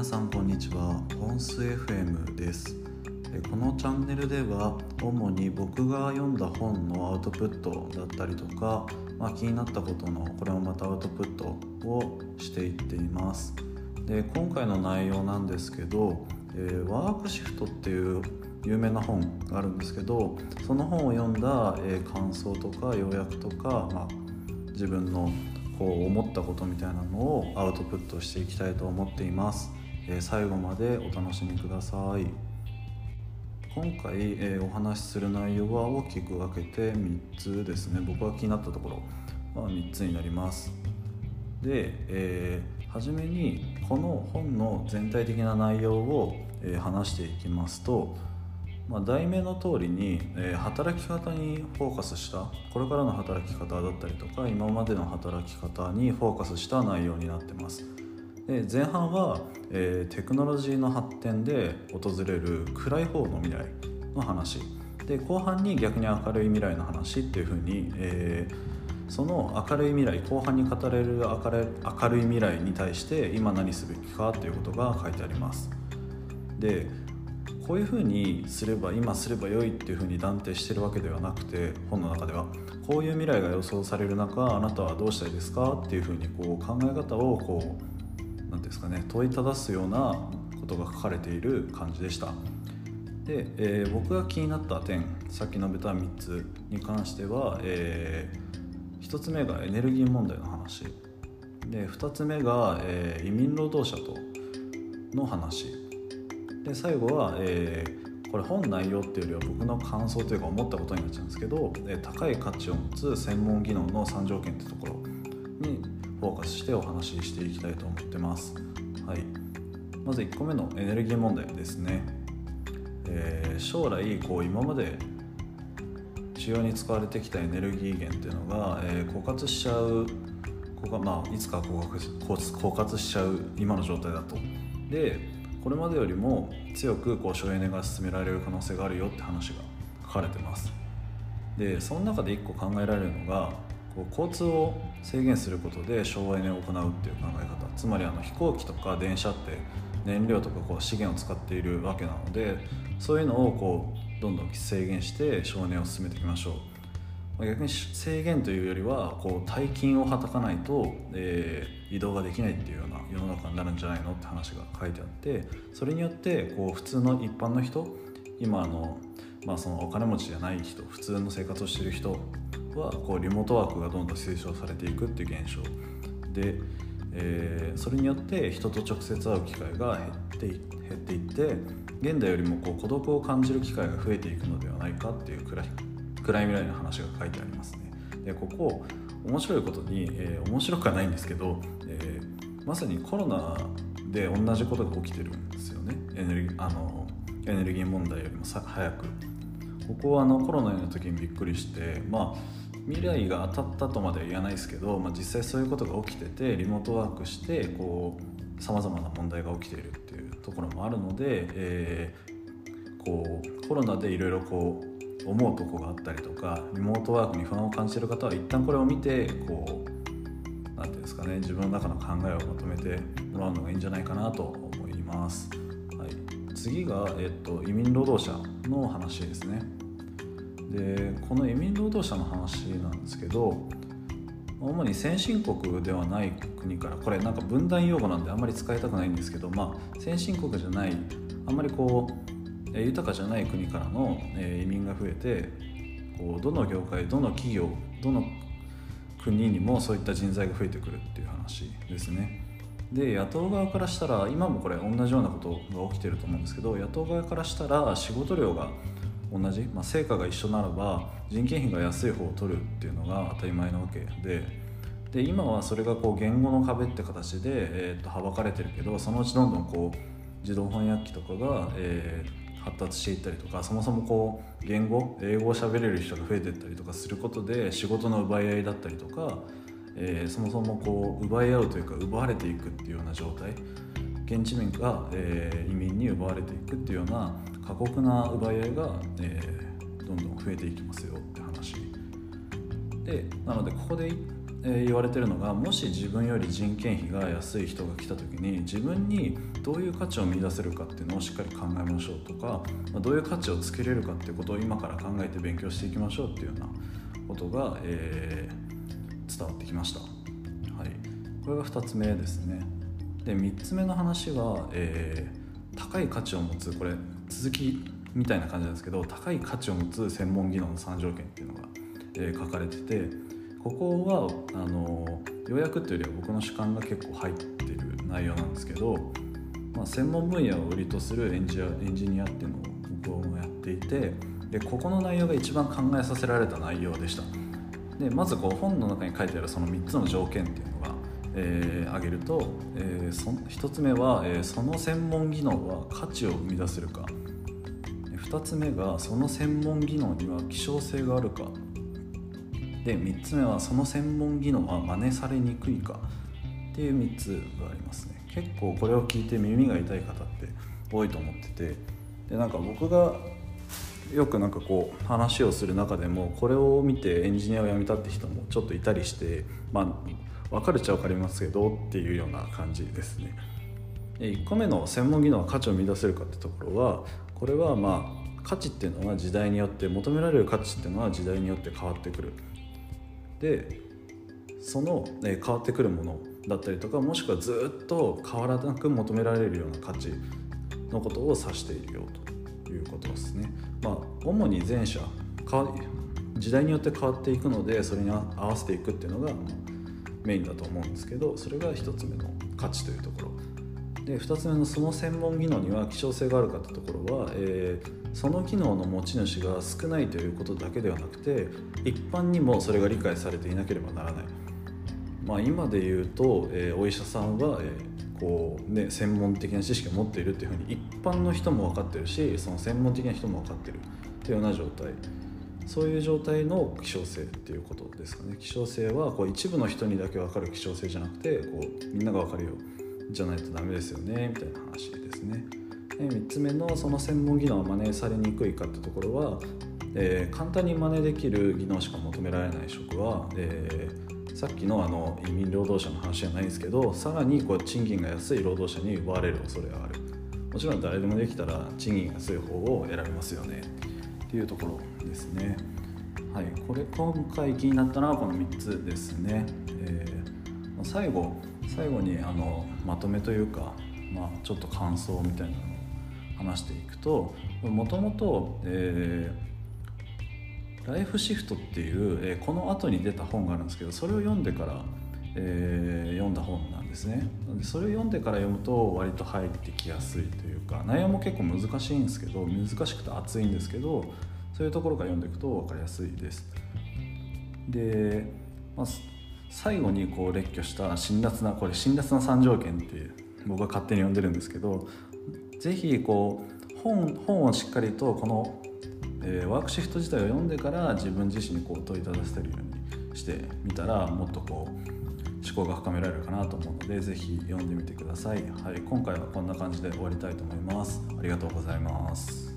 皆さんこんにちは。本ス FM です。このチャンネルでは主に僕が読んだ本のアウトプットだったりとか、まあ、気になったことのこれもまたアウトプットをしていっています。で今回の内容なんですけど、えー、ワークシフトっていう有名な本があるんですけどその本を読んだ、え、感想とか要約とか、まあ、自分のこう思ったことみたいなのをアウトプットしていきたいと思っています、えー、最後までお楽しみください。今回、えー、お話しする内容は大きく分けて3つですね。僕が気になったところは3つになります。で、えー、初めにこの本の全体的な内容を、え、話していきますとまあ、題名の通りに、えー、働き方にフォーカスしたこれからの働き方だったりとか今までの働き方にフォーカスした内容になってます。で前半は、えー、テクノロジーの発展で訪れる暗い方の未来の話。で後半に逆に明るい未来の話っていうふうに、えー、その明るい未来後半に語れる明る明るい未来に対して今何すべきかっていうことが書いてあります。でこういうふうにすれば今すれば良いっていうふうに断定してるわけではなくて本の中ではこういう未来が予想される中あなたはどうしたいですかっていうふうにこう考え方をこう何ですかね問いただすようなことが書かれている感じでした。で、えー、僕が気になった点さっき述べた3つに関しては、えー、1つ目がエネルギー問題の話。で2つ目が、えー、移民労働者との話。で最後は、えー、これ本内容っていうよりは僕の感想というか思ったことになっちゃうんですけど、えー、高い価値を持つ専門技能の3条件ってところにフォーカスしてお話ししていきたいと思ってます。はい、まず1個目のエネルギー問題ですね。えー、将来こう今まで主要に使われてきたエネルギー源っていうのが、えー、枯渇しちゃうここまあ、いつか枯渇しちゃう今の状態だと。でこれまでよりも強くこう省エネが進められる可能性があるよって話が書かれてますでその中で1個考えられるのがこう交通を制限することで省エネを行うっていう考え方。つまりあの飛行機とか電車って燃料とかこう資源を使っているわけなのでそういうのをこうどんどん制限して省エネを進めていきましょう。逆に制限というよりはこう大金をはたかないと、えー、移動ができないっていうような世の中になるんじゃないのって話が書いてあってそれによってこう普通の一般の人今あの,、まあそのお金持ちじゃない人普通の生活をしてる人はこうリモートワークがどんどん推奨されていくっていう現象。で、えー、それによって人と直接会う機会が減って減っていって現代よりもこう孤独を感じる機会が増えていくのではないかっていうくらい暗い未来の話が書いてありますね。でここ面白いことに、えー、面白くはないんですけど、えー、まさにコロナで同じことが起きてるんですよね。エネルギーあのエネルギー問題よりもさ早く。ここはあのコロナの時にびっくりしてまあ未来が当たったとまでは言わないですけど、まあ、実際そういうことが起きててリモートワークしてこうさまざまな問題が起きているっていうところもあるので、えー、こうコロナでいろいろこう思うとこがあったりとかリモートワークに不安を感じてる方は一旦これを見てこう何ていうんですかね自分の中の考えをまとめてもらうのがいいんじゃないかなと思います、はい、次が、えっと、移民労働者の話ですね。でこの移民労働者の話なんですけど主に先進国ではない国からこれなんか分断用語なんであんまり使いたくないんですけどまあ先進国じゃないあんまりこう豊かじゃない国からの移民が増えてこうどの業界どの企業どの国にもそういった人材が増えてくるっていう話ですね。で野党側からしたら今もこれ同じようなことが起きてると思うんですけど野党側からしたら仕事量が同じ、まあ、成果が一緒ならば人件費が安い方を取るっていうのが当たり前なわけでで今はそれがこう言語の壁って形で、えー、とはばかれてるけどそのうちどんどんこう自動翻訳機とかが、えー、発達していったりとかそもそもこう言語英語を喋れる人が増えていったりとかすることで仕事の奪い合いだったりとか、えー、そもそもこう奪い合うというか奪われていくっていうような状態。現地民が、えー、移民に奪われていくっていうような過酷な奪い合いが、えー、どんどん増えていきますよって話。でなのでここでえー、言われてるのがもし自分より人件費が安い人が来た時に自分にどういう価値を見出せるかっていうのをしっかり考えましょうとか、まあ、どういう価値をつけれるかっていうことを今から考えて勉強していきましょうっていうようなことが、えー、伝わってきました、はい、これが2つ目ですね。で3つ目の話は、えー、高い価値を持つこれ続きみたいな感じなんですけど高い価値を持つ専門技能の3条件っていうのが、えー、書かれててここはあの要約っていうよりは僕の主観が結構入ってる内容なんですけど、まあ、専門分野を売りとするエンジニアエンジニアっていうのを僕もやっていてでここの内容が一番考えさせられた内容でした。でまずこう本の中に書いてあるその3つの条件っていうのが、えー、げると、えー、そ1つ目は、えー、その専門技能は価値を生み出せるか。2つ目がその専門技能には希少性があるか。で3つ目はその専門技能は真似されにくいか。っていう3つがありますね。結構これを聞いて耳が痛い方って多いと思ってて。でなんか僕がよくなんかこう話をする中でもこれを見てエンジニアを辞めたって人もちょっといたりしてまあ分かるっちゃ分かりますけどっていうような感じですね1個目の専門技能は価値を見出せるかってところはこれはまあ価値っていうのは時代によって求められる価値っていうのは時代によって変わってくるでその、え変わってくるものだったりとかもしくはずっと変わらなく求められるような価値のことを指しているよということですね。まあ、主に前者時代によって変わっていくのでそれに合わせていくっていうのがメインだと思うんですけどそれが1つ目の価値というところ。で2つ目のその専門技能には希少性があるかってところは、えー、その機能の持ち主が少ないということだけではなくて一般にもそれが理解されていなければならない、まあ、今で言うと、えー、お医者さんは、えー、こうね、専門的な知識を持っているっていうふうに一般の人も分かってるしその専門的な人も分かってるというような状態。そういう状態の希少性っていうことですかね。希少性はこう一部の人にだけ分かる希少性じゃなくてこうみんなが分かるよじゃないとダメですよねみたいな話ですね。で。3つ目のその専門技能は真似されにくいかってところは、えー、簡単に真似できる技能しか求められない職は、えー、さっきのあの移民労働者の話じゃないんですけどさらにこう賃金が安い労働者に奪われる恐れがある。もちろん誰でもできたら賃金が安い方を選びますよね。っていうところですね。はいこれ今回気になったのはこの3つですね、えー、最後最後にあのまとめというかまあ、ちょっと感想みたいなのを話していくともともとライフシフトっていう、えー、この後に出た本があるんですけどそれを読んでから、えー、読んだ本なんですね。でそれを読んでから読むと割と入ってきやすいというか内容も結構難しいんですけど難しくて熱いんですけどそういうところから読んでいくと分かりやすいです。で、まあ、最後にこう列挙した辛辣なこれ辛辣な3条件って僕は勝手に呼んでるんですけど是非こう本本をしっかりとこの、えー、ワークシフト自体を読んでから自分自身にこう問いただせるようにしてみたらもっとこう思考が深められるかなと思うので是非読んでみてください、はい、今回はこんな感じで終わりたいと思います。ありがとうございます。